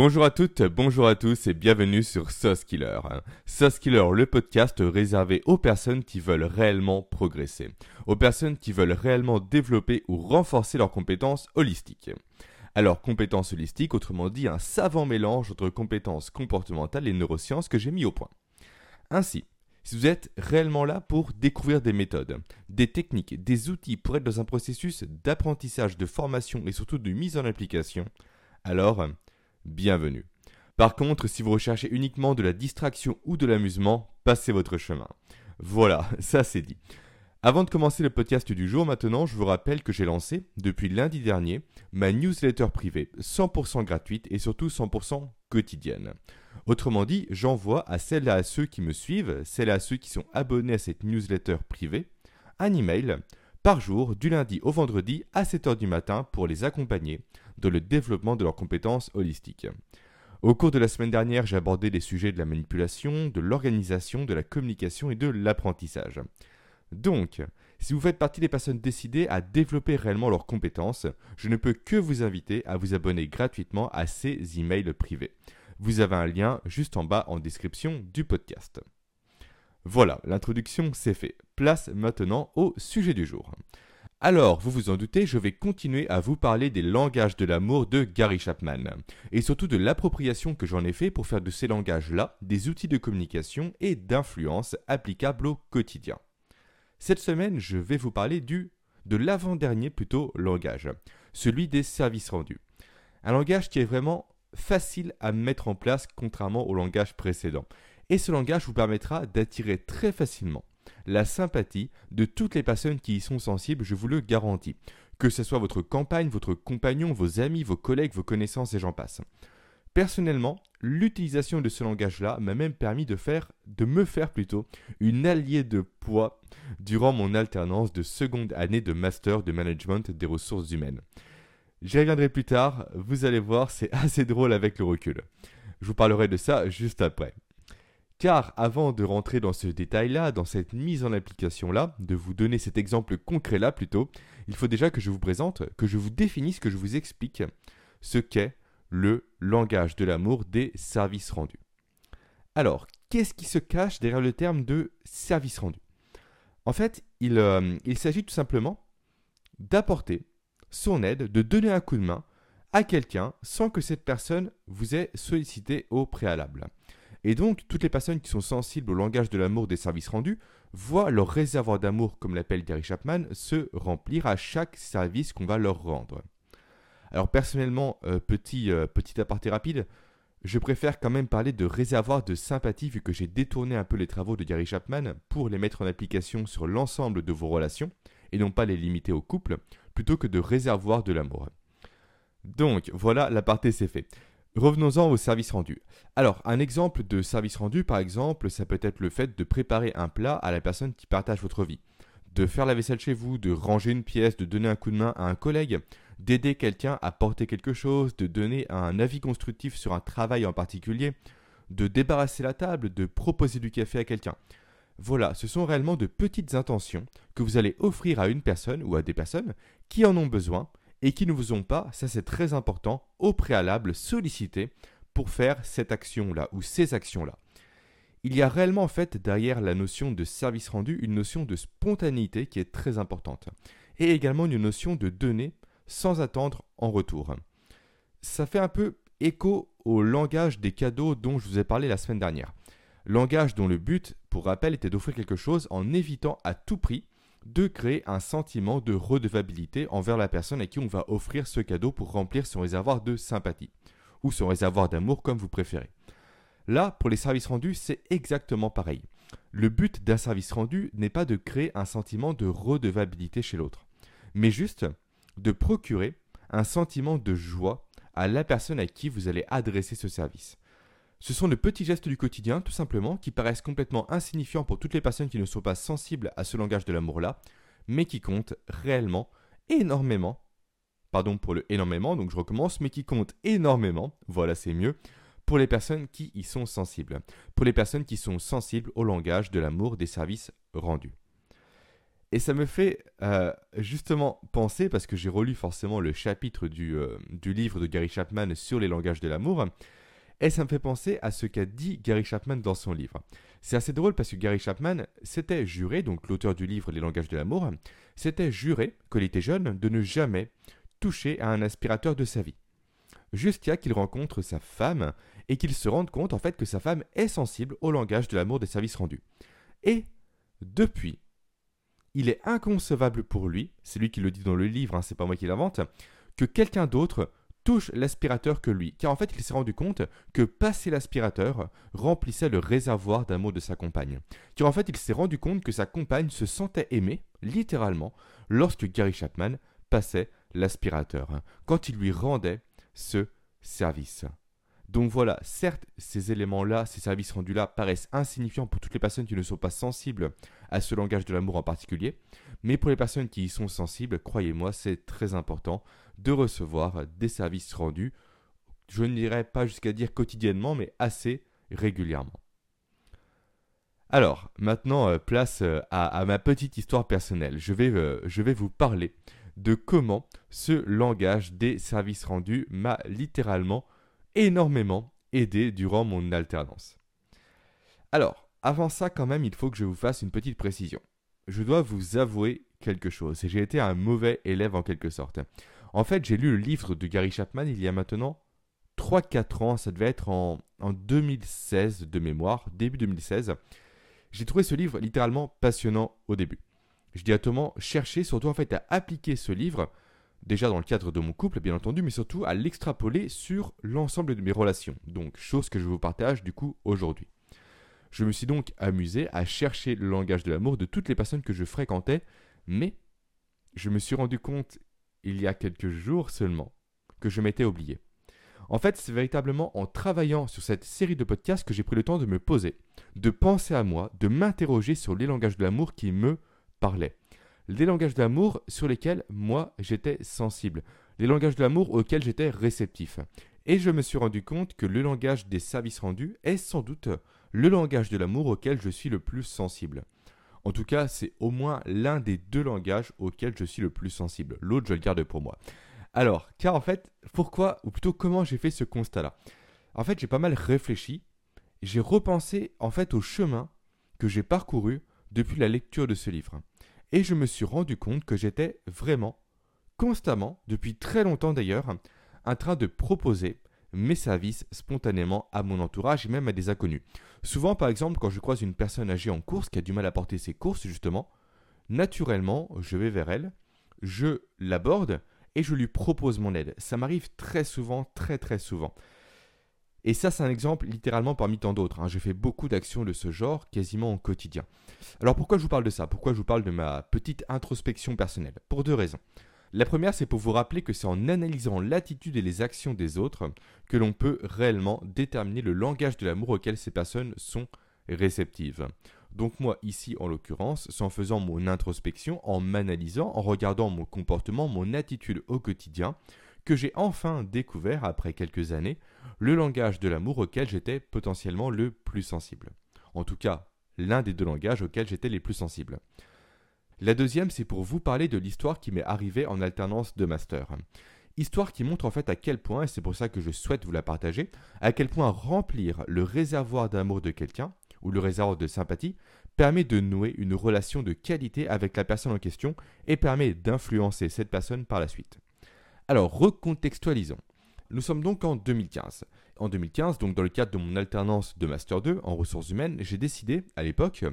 Bonjour à toutes, bonjour à tous et bienvenue sur Sauce Killer. Sauce Killer, le podcast réservé aux personnes qui veulent réellement progresser, aux personnes qui veulent réellement développer ou renforcer leurs compétences holistiques. Alors, compétences holistiques, autrement dit, un savant mélange entre compétences comportementales et neurosciences que j'ai mis au point. Ainsi, si vous êtes réellement là pour découvrir des méthodes, des techniques, des outils pour être dans un processus d'apprentissage, de formation et surtout de mise en application, alors bienvenue. Par contre, si vous recherchez uniquement de la distraction ou de l'amusement, passez votre chemin. Voilà, ça c'est dit. Avant de commencer le podcast du jour, maintenant, je vous rappelle que j'ai lancé, depuis lundi dernier, ma newsletter privée, 100% gratuite et surtout 100% quotidienne. Autrement dit, j'envoie à celles et à ceux qui me suivent, celles et à ceux qui sont abonnés à cette newsletter privée, un email par jour du lundi au vendredi à 7h du matin pour les accompagner dans le développement de leurs compétences holistiques. Au cours de la semaine dernière, j'ai abordé les sujets de la manipulation, de l'organisation, de la communication et de l'apprentissage. Donc, si vous faites partie des personnes décidées à développer réellement leurs compétences, je ne peux que vous inviter à vous abonner gratuitement à ces emails privés. Vous avez un lien juste en bas en description du podcast. Voilà, l'introduction c'est fait. Place maintenant au sujet du jour. Alors, vous vous en doutez, je vais continuer à vous parler des langages de l'amour de Gary Chapman, et surtout de l'appropriation que j'en ai fait pour faire de ces langages-là des outils de communication et d'influence applicables au quotidien. Cette semaine, je vais vous parler du de l'avant-dernier plutôt langage, celui des services rendus. Un langage qui est vraiment facile à mettre en place contrairement au langage précédent. Et ce langage vous permettra d'attirer très facilement la sympathie de toutes les personnes qui y sont sensibles, je vous le garantis. Que ce soit votre campagne, votre compagnon, vos amis, vos collègues, vos connaissances et j'en passe. Personnellement, l'utilisation de ce langage-là m'a même permis de faire, de me faire plutôt, une alliée de poids durant mon alternance de seconde année de master de management des ressources humaines. J'y reviendrai plus tard, vous allez voir, c'est assez drôle avec le recul. Je vous parlerai de ça juste après. Car avant de rentrer dans ce détail-là, dans cette mise en application-là, de vous donner cet exemple concret-là plutôt, il faut déjà que je vous présente, que je vous définisse, que je vous explique ce qu'est le langage de l'amour des services rendus. Alors, qu'est-ce qui se cache derrière le terme de service rendu? En fait, il, euh, il s'agit tout simplement d'apporter son aide, de donner un coup de main à quelqu'un sans que cette personne vous ait sollicité au préalable. Et donc, toutes les personnes qui sont sensibles au langage de l'amour des services rendus voient leur réservoir d'amour, comme l'appelle Gary Chapman, se remplir à chaque service qu'on va leur rendre. Alors personnellement, euh, petit, euh, petit aparté rapide, je préfère quand même parler de réservoir de sympathie vu que j'ai détourné un peu les travaux de Gary Chapman pour les mettre en application sur l'ensemble de vos relations et non pas les limiter au couple, plutôt que de réservoir de l'amour. Donc voilà, l'aparté c'est fait. Revenons-en au service rendu. Alors, un exemple de service rendu, par exemple, ça peut être le fait de préparer un plat à la personne qui partage votre vie, de faire la vaisselle chez vous, de ranger une pièce, de donner un coup de main à un collègue, d'aider quelqu'un à porter quelque chose, de donner un avis constructif sur un travail en particulier, de débarrasser la table, de proposer du café à quelqu'un. Voilà, ce sont réellement de petites intentions que vous allez offrir à une personne ou à des personnes qui en ont besoin et qui ne vous ont pas, ça c'est très important, au préalable sollicité pour faire cette action-là ou ces actions-là. Il y a réellement en fait derrière la notion de service rendu une notion de spontanéité qui est très importante et également une notion de donner sans attendre en retour. Ça fait un peu écho au langage des cadeaux dont je vous ai parlé la semaine dernière. Langage dont le but, pour rappel, était d'offrir quelque chose en évitant à tout prix de créer un sentiment de redevabilité envers la personne à qui on va offrir ce cadeau pour remplir son réservoir de sympathie, ou son réservoir d'amour comme vous préférez. Là, pour les services rendus, c'est exactement pareil. Le but d'un service rendu n'est pas de créer un sentiment de redevabilité chez l'autre, mais juste de procurer un sentiment de joie à la personne à qui vous allez adresser ce service. Ce sont de petits gestes du quotidien, tout simplement, qui paraissent complètement insignifiants pour toutes les personnes qui ne sont pas sensibles à ce langage de l'amour-là, mais qui comptent réellement énormément. Pardon pour le énormément, donc je recommence, mais qui comptent énormément, voilà c'est mieux, pour les personnes qui y sont sensibles. Pour les personnes qui sont sensibles au langage de l'amour des services rendus. Et ça me fait euh, justement penser, parce que j'ai relu forcément le chapitre du, euh, du, livre de Gary Chapman sur les langages de l'amour, et ça me fait penser à ce qu'a dit Gary Chapman dans son livre. C'est assez drôle parce que Gary Chapman s'était juré, donc l'auteur du livre Les langages de l'amour, s'était juré, quand il était jeune, de ne jamais toucher à un aspirateur de sa vie. Jusqu'à qu'il rencontre sa femme et qu'il se rende compte en fait que sa femme est sensible au langage de l'amour des services rendus. Et depuis, il est inconcevable pour lui, c'est lui qui le dit dans le livre, hein, c'est pas moi qui l'invente, que quelqu'un d'autre touche l'aspirateur que lui, car en fait il s'est rendu compte que passer l'aspirateur remplissait le réservoir d'amour de sa compagne. Car en fait il s'est rendu compte que sa compagne se sentait aimée, littéralement, lorsque Gary Chapman passait l'aspirateur, hein, quand il lui rendait ce service. Donc voilà, certes, ces éléments-là, ces services rendus-là paraissent insignifiants pour toutes les personnes qui ne sont pas sensibles à ce langage de l'amour en particulier, mais pour les personnes qui y sont sensibles, croyez-moi, c'est très important de recevoir des services rendus, je n'irai pas jusqu'à dire quotidiennement, mais assez régulièrement. Alors, maintenant, euh, place euh, à, ma petite histoire personnelle. Euh, je vais vous parler de comment ce langage des services rendus m'a littéralement énormément aidé durant mon alternance. Alors, avant ça quand même, il faut que je vous fasse une petite précision. Je dois vous avouer quelque chose, j'ai été un mauvais élève en quelque sorte. En fait, j'ai lu le livre de Gary Chapman il y a maintenant 3-4 ans, ça devait être en, en 2016 de mémoire, début 2016. J'ai trouvé ce livre littéralement passionnant au début. Je dis à Thomas, chercher surtout en fait à appliquer ce livre déjà dans le cadre de mon couple, bien entendu, mais surtout à l'extrapoler sur l'ensemble de mes relations. Donc, chose que je vous partage du coup aujourd'hui. Je me suis donc amusé à chercher le langage de l'amour de toutes les personnes que je fréquentais, mais je me suis rendu compte il y a quelques jours seulement que je m'étais oublié. En fait, c'est véritablement en travaillant sur cette série de podcasts que j'ai pris le temps de me poser, de penser à moi, de m'interroger sur les langages de l'amour qui me parlaient les langages d'amour sur lesquels moi j'étais sensible, les langages de l'amour auxquels j'étais réceptif. Et je me suis rendu compte que le langage des services rendus est sans doute le langage de l'amour auquel je suis le plus sensible. En tout cas, c'est au moins l'un des deux langages auxquels je suis le plus sensible. L'autre, je le garde pour moi. Alors, car en fait, pourquoi, ou plutôt comment j'ai fait ce constat-là? En fait, j'ai pas mal réfléchi. J'ai repensé en fait au chemin que j'ai parcouru depuis la lecture de ce livre et je me suis rendu compte que j'étais vraiment, constamment, depuis très longtemps d'ailleurs, en train de proposer mes services spontanément à mon entourage et même à des inconnus. Souvent, par exemple, quand je croise une personne âgée en course qui a du mal à porter ses courses, justement, naturellement, je vais vers elle, je l'aborde et je lui propose mon aide. Ça m'arrive très souvent, très très souvent. Et ça, c'est un exemple littéralement parmi tant d'autres. Hein. Je fais beaucoup d'actions de ce genre quasiment au quotidien. Alors pourquoi je vous parle de ça? Pourquoi je vous parle de ma petite introspection personnelle? Pour deux raisons. La première, c'est pour vous rappeler que c'est en analysant l'attitude et les actions des autres que l'on peut réellement déterminer le langage de l'amour auquel ces personnes sont réceptives. Donc moi, ici en l'occurrence, c'est en faisant mon introspection, en m'analysant, en regardant mon comportement, mon attitude au quotidien, que j'ai enfin découvert, après quelques années, le langage de l'amour auquel j'étais potentiellement le plus sensible. En tout cas, l'un des deux langages auxquels j'étais les plus sensibles. La deuxième, c'est pour vous parler de l'histoire qui m'est arrivée en alternance de master. Histoire qui montre en fait à quel point, et c'est pour ça que je souhaite vous la partager, à quel point remplir le réservoir d'amour de quelqu'un, ou le réservoir de sympathie, permet de nouer une relation de qualité avec la personne en question et permet d'influencer cette personne par la suite. Alors, recontextualisons. Nous sommes donc en 2015. En 2015, donc dans le cadre de mon alternance de Master 2 en ressources humaines, j'ai décidé, à l'époque,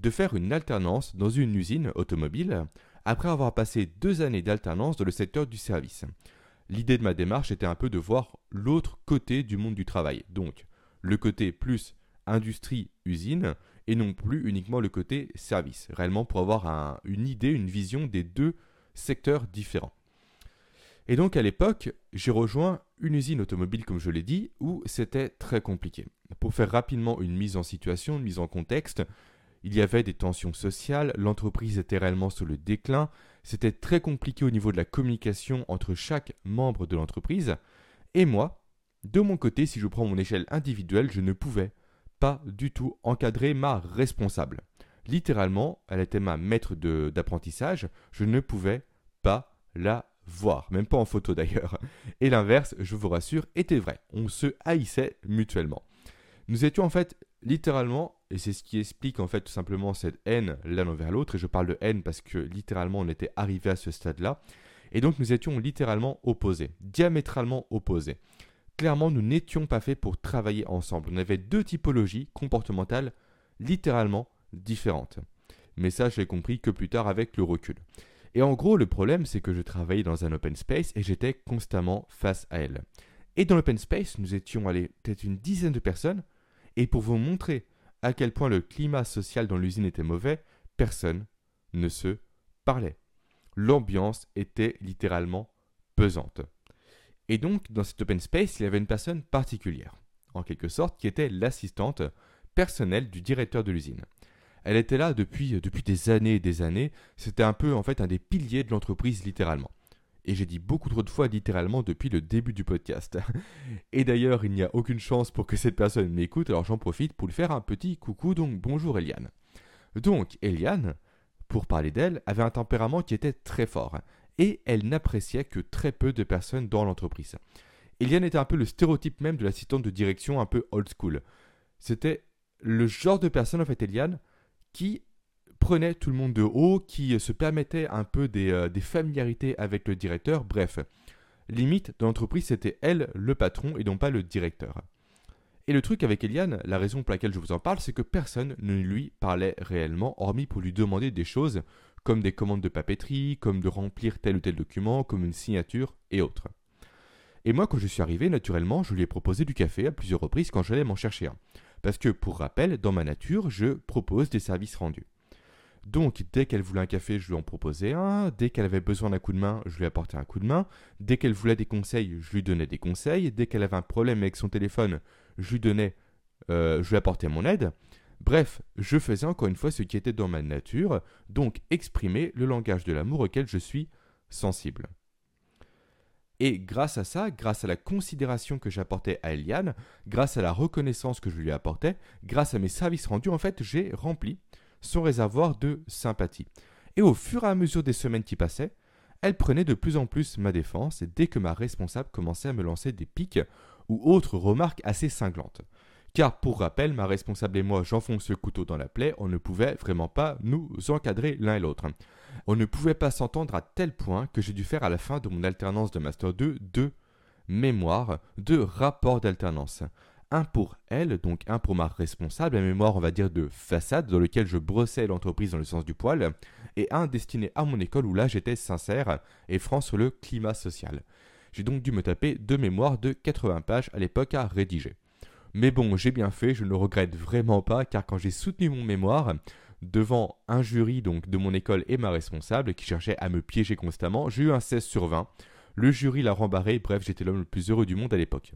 de faire une alternance dans une usine automobile, après avoir passé deux années d'alternance dans le secteur du service. L'idée de ma démarche était un peu de voir l'autre côté du monde du travail, donc le côté plus industrie-usine, et non plus uniquement le côté service, réellement pour avoir une idée, une vision des deux secteurs différents. Et donc à l'époque, j'ai rejoint une usine automobile, comme je l'ai dit, où c'était très compliqué. Pour faire rapidement une mise en situation, une mise en contexte, il y avait des tensions sociales, l'entreprise était réellement sur le déclin, c'était très compliqué au niveau de la communication entre chaque membre de l'entreprise, et moi, de mon côté, si je prends mon échelle individuelle, je ne pouvais pas du tout encadrer ma responsable. Littéralement, elle était ma maître d'apprentissage, je ne pouvais pas la voir, même pas en photo d'ailleurs. Et l'inverse, je vous rassure, était vrai. On se haïssait mutuellement. Nous étions en fait littéralement, et c'est ce qui explique en fait tout simplement cette haine l'un envers l'autre, et je parle de haine parce que littéralement on était arrivé à ce stade-là, et donc nous étions littéralement opposés, diamétralement opposés. Clairement, nous n'étions pas faits pour travailler ensemble. On avait deux typologies comportementales littéralement différentes. Mais ça, j'ai compris que plus tard avec le recul. Et en gros, le problème, c'est que je travaillais dans un open space et j'étais constamment face à elle. Et dans l'open space, nous étions allés peut-être une dizaine de personnes. Et pour vous montrer à quel point le climat social dans l'usine était mauvais, personne ne se parlait. L'ambiance était littéralement pesante. Et donc, dans cet open space, il y avait une personne particulière, en quelque sorte, qui était l'assistante personnelle du directeur de l'usine. Elle était là depuis, euh, depuis des années et des années. C'était un peu en fait un des piliers de l'entreprise littéralement. Et j'ai dit beaucoup trop de fois littéralement depuis le début du podcast. Et d'ailleurs, il n'y a aucune chance pour que cette personne m'écoute, alors j'en profite pour lui faire un petit coucou, donc bonjour Eliane. Donc, Eliane, pour parler d'elle, avait un tempérament qui était très fort, et elle n'appréciait que très peu de personnes dans l'entreprise. Eliane était un peu le stéréotype même de l'assistante de direction un peu old school. C'était le genre de personne, en fait, Eliane, qui prenait tout le monde de haut, qui se permettait un peu euh, des, familiarités avec le directeur, bref. Limite, dans l'entreprise, c'était elle le patron et non pas le directeur. Et le truc avec Eliane, la raison pour laquelle je vous en parle, c'est que personne ne lui parlait réellement, hormis pour lui demander des choses comme des commandes de papeterie, comme de remplir tel ou tel document, comme une signature et autres. Et moi, quand je suis arrivé, naturellement, je lui ai proposé du café à plusieurs reprises quand j'allais m'en chercher un. Parce que, pour rappel, dans ma nature, je propose des services rendus. Donc, dès qu'elle voulait un café, je lui en proposais un. Dès qu'elle avait besoin d'un coup de main, je lui apportais un coup de main. Dès qu'elle voulait des conseils, je lui donnais des conseils. Dès qu'elle avait un problème avec son téléphone, je lui donnais, euh, je lui apportais mon aide. Bref, je faisais encore une fois ce qui était dans ma nature, donc exprimer le langage de l'amour auquel je suis sensible. Et grâce à ça, grâce à la considération que j'apportais à Eliane, grâce à la reconnaissance que je lui apportais, grâce à mes services rendus, en fait, j'ai rempli son réservoir de sympathie. Et au fur et à mesure des semaines qui passaient, elle prenait de plus en plus ma défense dès que ma responsable commençait à me lancer des pics ou autres remarques assez cinglantes. Car pour rappel, ma responsable et moi j'enfonce le couteau dans la plaie, on ne pouvait vraiment pas nous encadrer l'un et l'autre. On ne pouvait pas s'entendre à tel point que j'ai dû faire à la fin de mon alternance de Master 2 deux mémoires, deux rapports d'alternance. Un pour elle, donc un pour ma responsable, un mémoire on va dire de façade dans lequel je brossais l'entreprise dans le sens du poil, et un destiné à mon école où là j'étais sincère et franc sur le climat social. J'ai donc dû me taper deux mémoires de 80 pages à l'époque à rédiger. Mais bon, j'ai bien fait, je ne regrette vraiment pas, car quand j'ai soutenu mon mémoire, devant un jury donc de mon école et ma responsable qui cherchait à me piéger constamment, j'ai eu un 16 sur 20. Le jury l'a rembarré, bref, j'étais l'homme le plus heureux du monde à l'époque.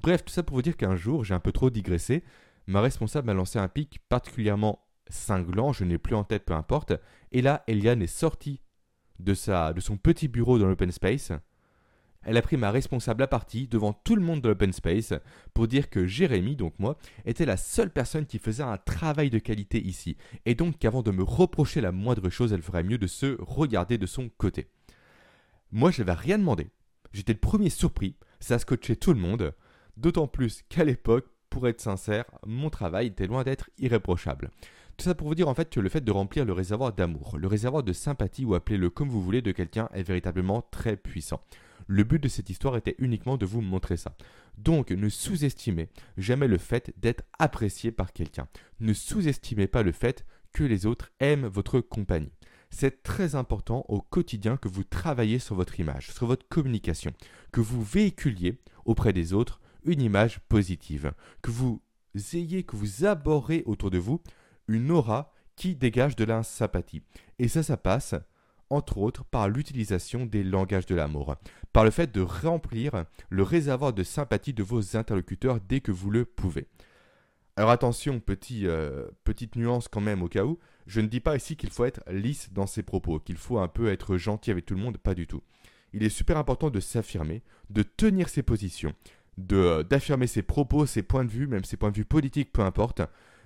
Bref, tout ça pour vous dire qu'un jour, j'ai un peu trop digressé, ma responsable m'a lancé un pic particulièrement cinglant, je n'ai plus en tête, peu importe, et là, Eliane est sortie de, sa, de son petit bureau dans l'open space, elle a pris ma responsable à partie devant tout le monde de l'open space pour dire que Jérémy, donc moi, était la seule personne qui faisait un travail de qualité ici, et donc qu'avant de me reprocher la moindre chose, elle ferait mieux de se regarder de son côté. Moi, je n'avais rien demandé. J'étais le premier surpris, ça scotchait tout le monde, d'autant plus qu'à l'époque, pour être sincère, mon travail était loin d'être irréprochable. Tout ça pour vous dire en fait que le fait de remplir le réservoir d'amour, le réservoir de sympathie ou appelez-le comme vous voulez de quelqu'un est véritablement très puissant. Le but de cette histoire était uniquement de vous montrer ça. Donc ne sous-estimez jamais le fait d'être apprécié par quelqu'un. Ne sous-estimez pas le fait que les autres aiment votre compagnie. C'est très important au quotidien que vous travaillez sur votre image, sur votre communication, que vous véhiculiez auprès des autres une image positive, que vous ayez, que vous abordez autour de vous une aura qui dégage de la sympathie. Et ça, ça passe entre autres par l'utilisation des langages de l'amour, par le fait de remplir le réservoir de sympathie de vos interlocuteurs dès que vous le pouvez. Alors attention, euh, petite nuance quand même au cas où, je ne dis pas ici qu'il faut être lisse dans ses propos, qu'il faut un peu être gentil avec tout le monde, pas du tout. Il est super important de s'affirmer, de tenir ses positions, euh, d'affirmer ses propos, ses points de vue, même ses points de vue politiques, peu importe,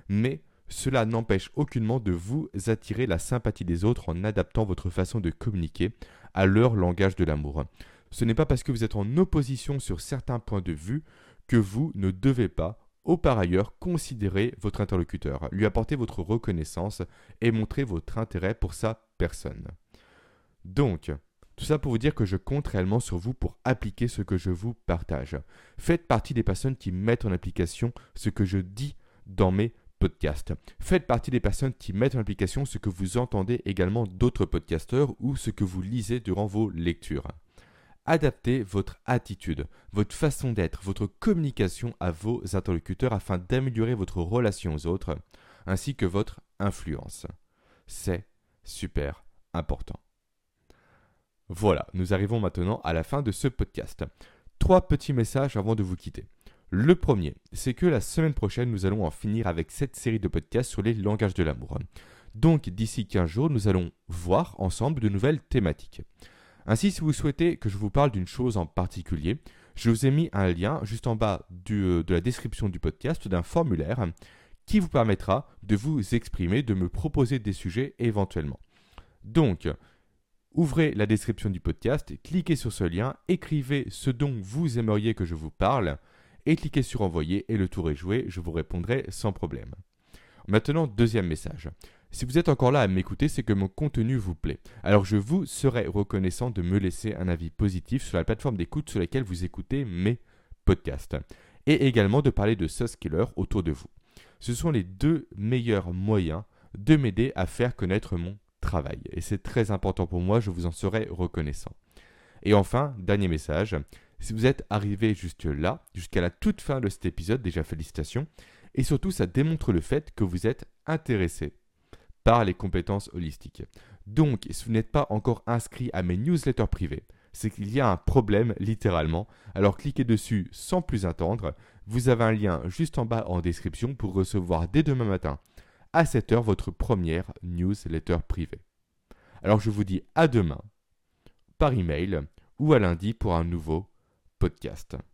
mais cela n'empêche aucunement de vous attirer la sympathie des autres en adaptant votre façon de communiquer à leur langage de l'amour. Ce n'est pas parce que vous êtes en opposition sur certains points de vue que vous ne devez pas, au par ailleurs, considérer votre interlocuteur, lui apporter votre reconnaissance et montrer votre intérêt pour sa personne. Donc, tout ça pour vous dire que je compte réellement sur vous pour appliquer ce que je vous partage. Faites partie des personnes qui mettent en application ce que je dis dans mes podcasts. Faites partie des personnes qui mettent en application ce que vous entendez également d'autres podcasteurs ou ce que vous lisez durant vos lectures. Adaptez votre attitude, votre façon d'être, votre communication à vos interlocuteurs afin d'améliorer votre relation aux autres, ainsi que votre influence. C'est super important. Voilà, nous arrivons maintenant à la fin de ce podcast. Trois petits messages avant de vous quitter. Le premier, c'est que la semaine prochaine, nous allons en finir avec cette série de podcasts sur les langages de l'amour. Donc d'ici 15 jours, nous allons voir ensemble de nouvelles thématiques. Ainsi, si vous souhaitez que je vous parle d'une chose en particulier, je vous ai mis un lien juste en bas euh, de la description du podcast d'un formulaire qui vous permettra de vous exprimer, de me proposer des sujets éventuellement. Donc, ouvrez la description du podcast, cliquez sur ce lien, écrivez ce dont vous aimeriez que je vous parle, et cliquez sur envoyer et le tour est joué, je vous répondrai sans problème. Maintenant, deuxième message. Si vous êtes encore là à m'écouter, c'est que mon contenu vous plaît. Alors je vous serais reconnaissant de me laisser un avis positif sur la plateforme d'écoute sur laquelle vous écoutez mes podcasts. Et également de parler de Sauce Killer autour de vous. Ce sont les deux meilleurs moyens de m'aider à faire connaître mon travail. Et c'est très important pour moi, je vous en serai reconnaissant. Et enfin, dernier message, si vous êtes arrivé jusque là, jusqu'à la toute fin de cet épisode, déjà félicitations, et surtout ça démontre le fait que vous êtes intéressé par les compétences holistiques. Donc, si vous n'êtes pas encore inscrit à mes newsletters privés, c'est qu'il y a un problème littéralement. Alors cliquez dessus sans plus attendre. Vous avez un lien juste en bas en description pour recevoir dès demain matin à 7h votre première newsletter privée. Alors je vous dis à demain par email ou à lundi pour un nouveau podcast.